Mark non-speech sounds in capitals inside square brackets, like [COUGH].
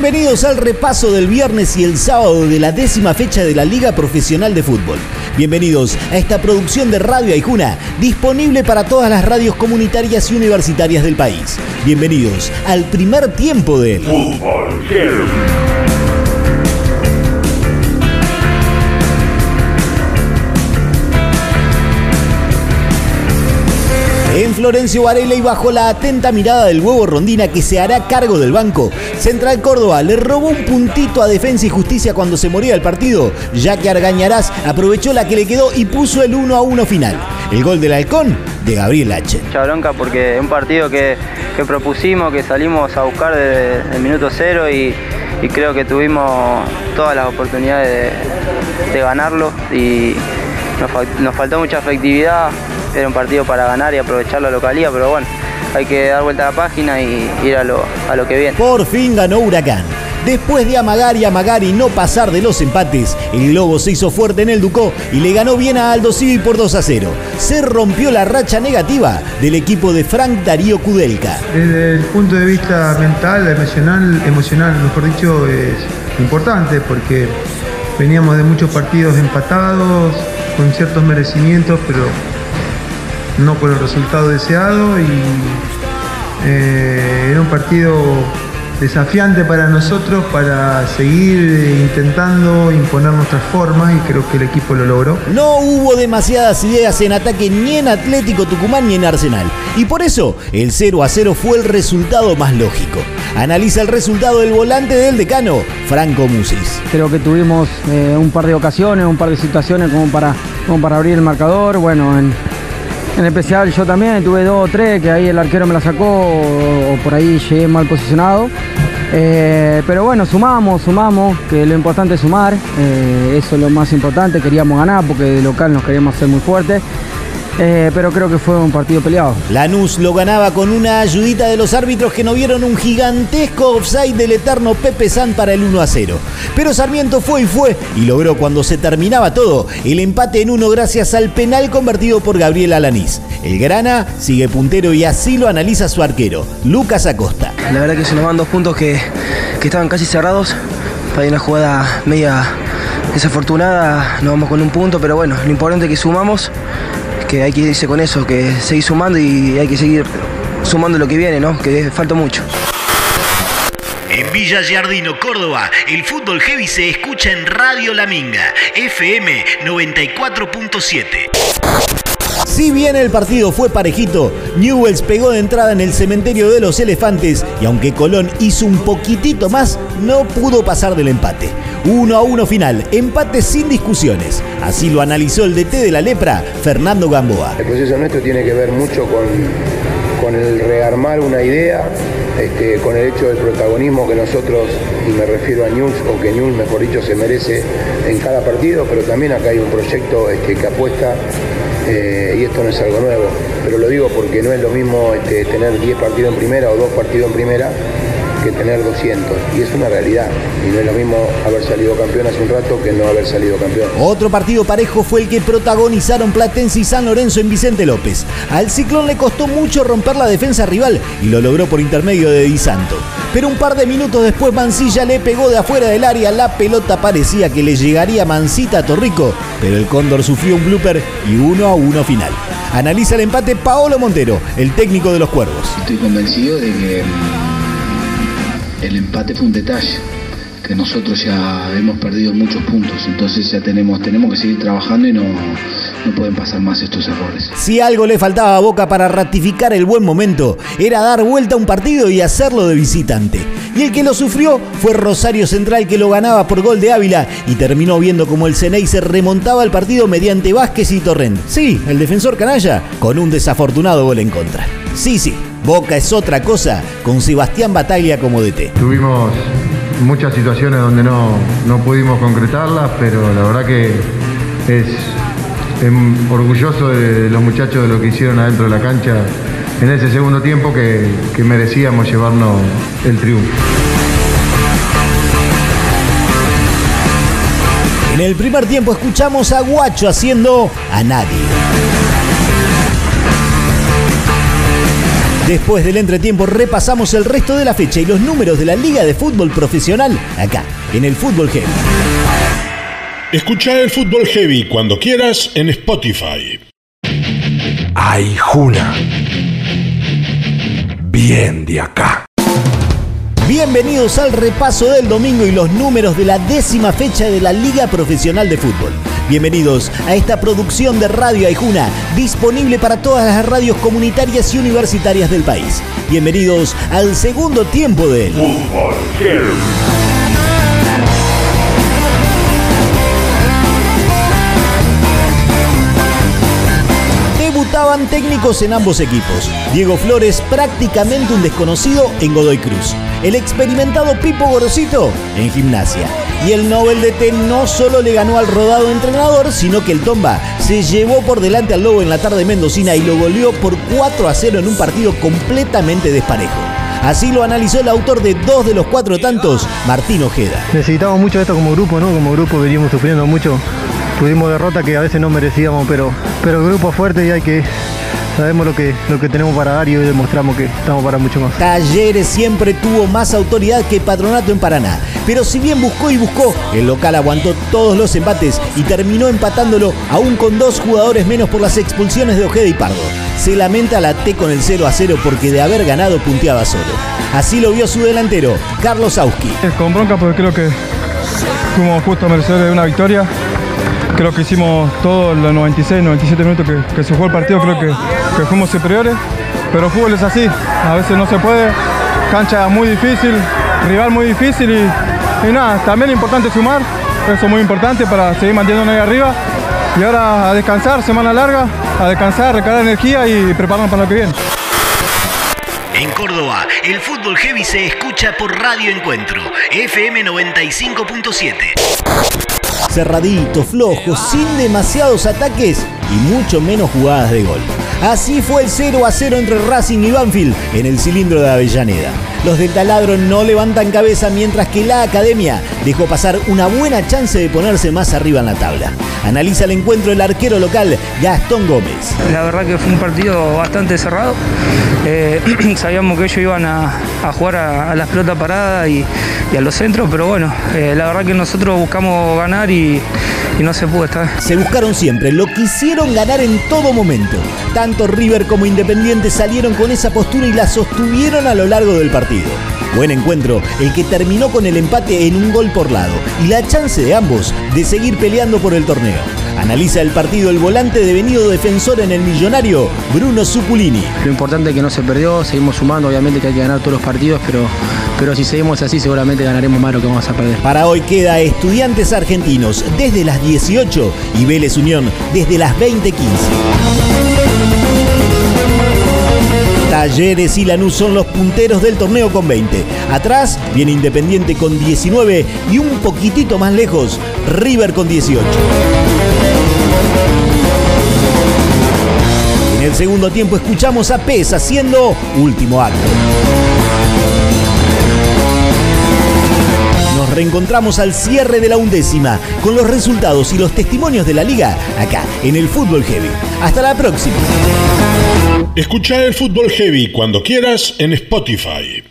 Bienvenidos al repaso del viernes y el sábado de la décima fecha de la Liga Profesional de Fútbol. Bienvenidos a esta producción de Radio Aijuna, disponible para todas las radios comunitarias y universitarias del país. Bienvenidos al primer tiempo de Fútbol En Florencio Varela y bajo la atenta mirada del huevo Rondina que se hará cargo del banco, Central Córdoba le robó un puntito a Defensa y Justicia cuando se moría el partido, ya que Argañarás aprovechó la que le quedó y puso el 1 a 1 final. El gol del halcón de Gabriel H. Mucha bronca porque es un partido que, propusimos, que salimos a buscar desde el minuto cero y, creo que tuvimos todas las oportunidades de, ganarlo y nos, nos faltó mucha efectividad era un partido para ganar y aprovechar la localía, pero bueno, hay que dar vuelta a la página y ir a lo, a lo que viene. Por fin ganó Huracán. Después de amagar y amagar y no pasar de los empates, el Globo se hizo fuerte en el Ducó y le ganó bien a Aldo Civi por 2 a 0. Se rompió la racha negativa del equipo de Frank Darío Kudelka. Desde el punto de vista mental, emocional, emocional, mejor dicho, es importante porque veníamos de muchos partidos empatados, con ciertos merecimientos, pero no con el resultado deseado y eh, era un partido desafiante para nosotros para seguir intentando imponer nuestras formas y creo que el equipo lo logró. No hubo demasiadas ideas en ataque ni en Atlético Tucumán ni en Arsenal y por eso el 0 a 0 fue el resultado más lógico. Analiza el resultado del volante del decano, Franco Musis. Creo que tuvimos eh, un par de ocasiones, un par de situaciones como para, como para abrir el marcador. Bueno, en, en especial yo también tuve dos o tres que ahí el arquero me la sacó o, por ahí llegué mal posicionado. Eh, pero bueno, sumamos, sumamos, que lo importante es sumar, eh, eso es lo más importante, queríamos ganar porque de local nos queríamos hacer muy fuertes. Eh, pero creo que fue un partido peleado. Lanús lo ganaba con una ayudita de los árbitros que no vieron un gigantesco offside del eterno Pepe San para el 1 a 0. Pero Sarmiento fue y fue y logró cuando se terminaba todo el empate en uno gracias al penal convertido por Gabriel Alanís. El Grana sigue puntero y así lo analiza su arquero, Lucas Acosta. La verdad que se nos van dos puntos que, que estaban casi cerrados. Para una jugada media desafortunada, nos vamos con un punto, pero bueno, lo importante es que sumamos que hay que irse con eso, que seguir sumando y hay que seguir sumando lo que viene, ¿no? Que falta mucho. En Villa Giardino, Córdoba, el fútbol heavy se escucha en Radio La Minga, FM 94.7. Si bien el partido fue parejito, Newells pegó de entrada en el cementerio de los elefantes y aunque Colón hizo un poquitito más, no pudo pasar del empate. 1 a 1 final, empate sin discusiones. Así lo analizó el DT de la Lepra, Fernando Gamboa. El proceso nuestro tiene que ver mucho con, con el rearmar una idea, este, con el hecho del protagonismo que nosotros, y me refiero a News, o que News, mejor dicho, se merece en cada partido, pero también acá hay un proyecto este, que apuesta eh, y esto no es algo nuevo, pero lo digo porque no es lo mismo este, tener 10 partidos en primera o 2 partidos en primera que tener 200. Y es una realidad. Y no es lo mismo haber salido campeón hace un rato que no haber salido campeón. Otro partido parejo fue el que protagonizaron Platense y San Lorenzo en Vicente López. Al Ciclón le costó mucho romper la defensa rival y lo logró por intermedio de Di Santo. Pero un par de minutos después Mancilla le pegó de afuera del área. La pelota parecía que le llegaría mansita a Torrico, pero el Cóndor sufrió un blooper y uno a uno final. Analiza el empate Paolo Montero, el técnico de los Cuervos. Estoy convencido de que el empate fue un detalle, que nosotros ya hemos perdido muchos puntos, entonces ya tenemos, tenemos que seguir trabajando y no, no pueden pasar más estos errores. Si algo le faltaba a Boca para ratificar el buen momento, era dar vuelta a un partido y hacerlo de visitante. Y el que lo sufrió fue Rosario Central que lo ganaba por gol de Ávila y terminó viendo como el Ceney se remontaba al partido mediante Vázquez y Torrent. Sí, el defensor canalla, con un desafortunado gol en contra. Sí, sí, Boca es otra cosa con Sebastián Bataglia como DT. Tuvimos muchas situaciones donde no, no pudimos concretarlas, pero la verdad que es, orgulloso de los muchachos de lo que hicieron adentro de la cancha en ese segundo tiempo que, que merecíamos llevarnos el triunfo. En el primer tiempo escuchamos a Guacho haciendo a nadie. Después del entretiempo repasamos el resto de la fecha y los números de la Liga de Fútbol Profesional acá, en el Fútbol Heavy. Escucha el Fútbol Heavy cuando quieras en Spotify. Ay, Juna. Bien de acá. Bienvenidos al repaso del domingo y los números de la décima fecha de la Liga Profesional de Fútbol. Bienvenidos a esta producción de Radio Aijuna, disponible para todas las radios comunitarias y universitarias del país. Bienvenidos al segundo tiempo del Fútbol Debutaban técnicos en ambos equipos. Diego Flores, prácticamente un desconocido en Godoy Cruz. El experimentado Pipo Gorosito en gimnasia. Y el Nobel de T no solo le ganó al rodado entrenador, sino que el Tomba se llevó por delante al Lobo en la tarde mendocina y lo goleó por 4 a 0 en un partido completamente desparejo. Así lo analizó el autor de dos de los cuatro tantos, Martín Ojeda. Necesitamos mucho esto como grupo, ¿no? Como grupo veníamos sufriendo mucho. Tuvimos derrota que a veces no merecíamos, pero, pero el grupo fuerte y hay que sabemos lo que, lo que tenemos para dar y hoy demostramos que estamos para mucho más. Talleres siempre tuvo más autoridad que Patronato en Paraná, pero si bien buscó y buscó, el local aguantó todos los embates y terminó empatándolo aún con dos jugadores menos por las expulsiones de Ojeda y Pardo. Se lamenta la T con el 0 a 0 porque de haber ganado punteaba solo. Así lo vio su delantero, Carlos Auski. Con bronca porque creo que fuimos justo a merecer de una victoria. Creo que hicimos todos los 96, 97 minutos que, se jugó el partido, creo que, fuimos superiores. Pero fútbol es así, a veces no se puede. Cancha muy difícil, rival muy difícil y, y nada, también es importante sumar, eso es muy importante para seguir manteniéndonos ahí arriba. Y ahora a descansar, semana larga, a descansar, recargar energía y prepararnos para lo que viene. En Córdoba, el fútbol heavy se escucha por Radio Encuentro, FM 95.7. Cerradito, flojo, sin demasiados ataques y mucho menos jugadas de gol. Así fue el 0 a 0 entre Racing y Banfield en el cilindro de Avellaneda. Los del taladro no levantan cabeza mientras que la academia dejó pasar una buena chance de ponerse más arriba en la tabla. Analiza el encuentro el arquero local Gastón Gómez. La verdad que fue un partido bastante cerrado. Eh, [CLEARS THROAT] sabíamos que ellos iban a, jugar a, a, las pelotas paradas y, y, a los centros, pero bueno, eh, la verdad que nosotros buscamos ganar y, y no se pudo. Se buscaron siempre, lo quisieron ganar en todo momento. Tanto River como Independiente salieron con esa postura y la sostuvieron a lo largo del partido. Buen encuentro, el que terminó con el empate en un gol por lado y la chance de ambos de seguir peleando por el torneo. Analiza el partido el volante devenido defensor en el millonario, Bruno Zuculini. Lo importante es que no se perdió, seguimos sumando, obviamente que hay que ganar todos los partidos, pero, pero si seguimos así seguramente ganaremos más lo que vamos a perder. Para hoy queda Estudiantes Argentinos desde las 18 y Vélez Unión desde las 20.15. Talleres y Lanús son los punteros del torneo con 20. Atrás viene Independiente con 19 y un poquitito más lejos, River con 18. En el segundo tiempo escuchamos a Pez haciendo último acto. Reencontramos al cierre de la undécima con los resultados y los testimonios de la liga acá en el Fútbol Heavy. Hasta la próxima. Escucha el Fútbol Heavy cuando quieras en Spotify.